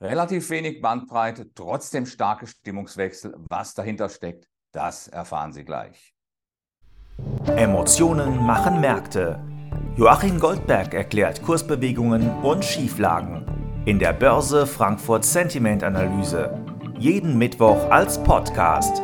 Relativ wenig Bandbreite, trotzdem starke Stimmungswechsel. Was dahinter steckt, das erfahren Sie gleich. Emotionen machen Märkte. Joachim Goldberg erklärt Kursbewegungen und Schieflagen in der Börse Frankfurt Sentiment Analyse. Jeden Mittwoch als Podcast.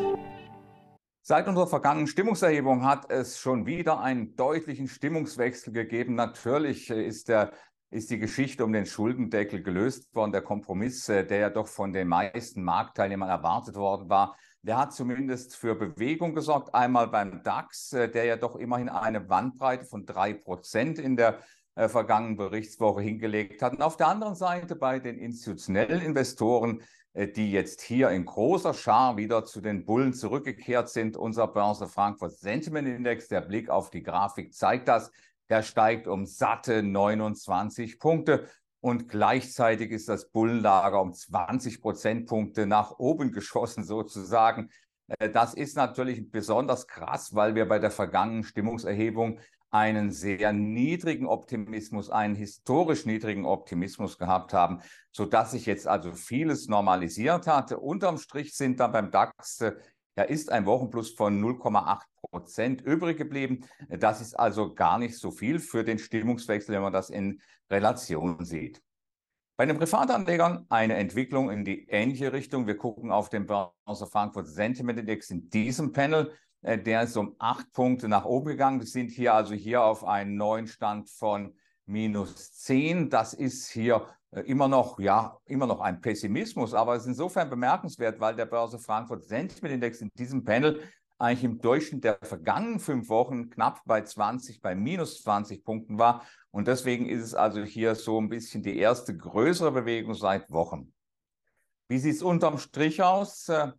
Seit unserer vergangenen Stimmungserhebung hat es schon wieder einen deutlichen Stimmungswechsel gegeben. Natürlich ist der ist die Geschichte um den Schuldendeckel gelöst worden. Der Kompromiss, äh, der ja doch von den meisten Marktteilnehmern erwartet worden war, der hat zumindest für Bewegung gesorgt. Einmal beim DAX, äh, der ja doch immerhin eine Bandbreite von drei Prozent in der äh, vergangenen Berichtswoche hingelegt hat. Und auf der anderen Seite bei den institutionellen Investoren, die jetzt hier in großer Schar wieder zu den Bullen zurückgekehrt sind. Unser Börse Frankfurt Sentiment Index, der Blick auf die Grafik zeigt das der steigt um satte 29 Punkte. Und gleichzeitig ist das Bullenlager um 20 Prozentpunkte nach oben geschossen sozusagen. Äh, das ist natürlich besonders krass, weil wir bei der vergangenen Stimmungserhebung einen sehr niedrigen Optimismus, einen historisch niedrigen Optimismus gehabt haben, sodass sich jetzt also vieles normalisiert hatte. Unterm Strich sind da beim DAX äh, da ist ein Wochenplus von 0,8 Prozent übrig geblieben. Das ist also gar nicht so viel für den Stimmungswechsel, wenn man das in Relation sieht. Bei den Privatanlegern eine Entwicklung in die ähnliche Richtung. Wir gucken auf den Börse Frankfurt Sentiment Index in diesem Panel. Äh, der ist um acht Punkte nach oben gegangen. Wir sind hier also hier auf einen neuen Stand von minus 10. Das ist hier äh, immer noch, ja, immer noch ein Pessimismus, aber es ist insofern bemerkenswert, weil der Börse Frankfurt Sentiment Index in diesem Panel eigentlich im Durchschnitt der vergangenen fünf Wochen knapp bei 20, bei minus 20 Punkten war. Und deswegen ist es also hier so ein bisschen die erste größere Bewegung seit Wochen. Wie sieht es unterm Strich aus? Äh,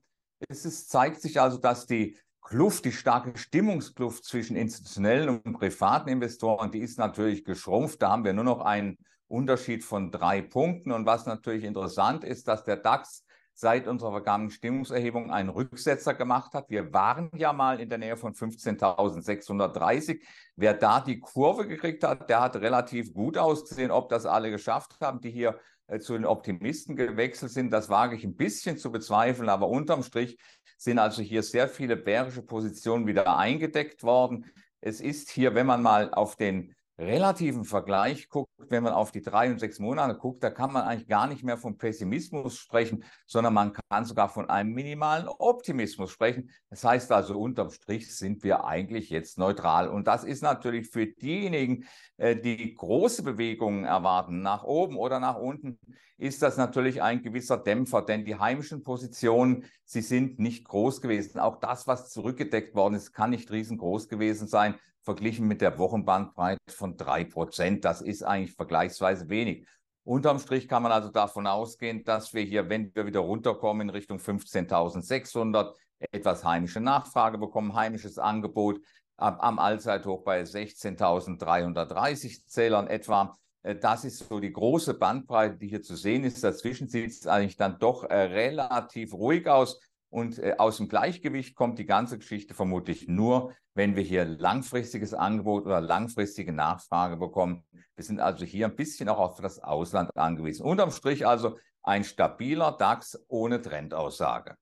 es ist, zeigt sich also, dass die Kluft, die starke Stimmungskluft zwischen institutionellen und privaten Investoren, die ist natürlich geschrumpft. Da haben wir nur noch einen Unterschied von drei Punkten. Und was natürlich interessant ist, dass der DAX seit unserer vergangenen Stimmungserhebung einen Rücksetzer gemacht hat. Wir waren ja mal in der Nähe von 15.630. Wer da die Kurve gekriegt hat, der hat relativ gut ausgesehen. Ob das alle geschafft haben, die hier zu den Optimisten gewechselt sind, das wage ich ein bisschen zu bezweifeln. Aber unterm Strich sind also hier sehr viele bärische Positionen wieder eingedeckt worden. Es ist hier, wenn man mal auf den relativen Vergleich guckt, wenn man auf die drei und sechs Monate guckt, da kann man eigentlich gar nicht mehr von Pessimismus sprechen, sondern man kann sogar von einem minimalen Optimismus sprechen. Das heißt also, unterm Strich sind wir eigentlich jetzt neutral. Und das ist natürlich für diejenigen, äh, die große Bewegungen erwarten, nach oben oder nach unten, ist das natürlich ein gewisser Dämpfer, denn die heimischen Positionen, sie sind nicht groß gewesen. Auch das, was zurückgedeckt worden ist, kann nicht riesengroß gewesen sein, verglichen mit der Wochenbandbreite von drei Prozent. Das ist eigentlich vergleichsweise wenig. Unterm Strich kann man also davon ausgehen, dass wir hier, wenn wir wieder runterkommen in Richtung 15.600, etwas heimische Nachfrage bekommen, heimisches Angebot am Allzeithoch bei 16.330 Zählern etwa. Äh, das ist so die große Bandbreite, die hier zu sehen ist. Dazwischen sieht es eigentlich dann doch äh, relativ ruhig aus. Und äh, aus dem Gleichgewicht kommt die ganze Geschichte vermutlich nur, wenn wir hier langfristiges Angebot oder langfristige Nachfrage bekommen. Wir sind also hier ein bisschen auch auf das Ausland angewiesen. Unterm Strich also ein stabiler DAX ohne Trendaussage.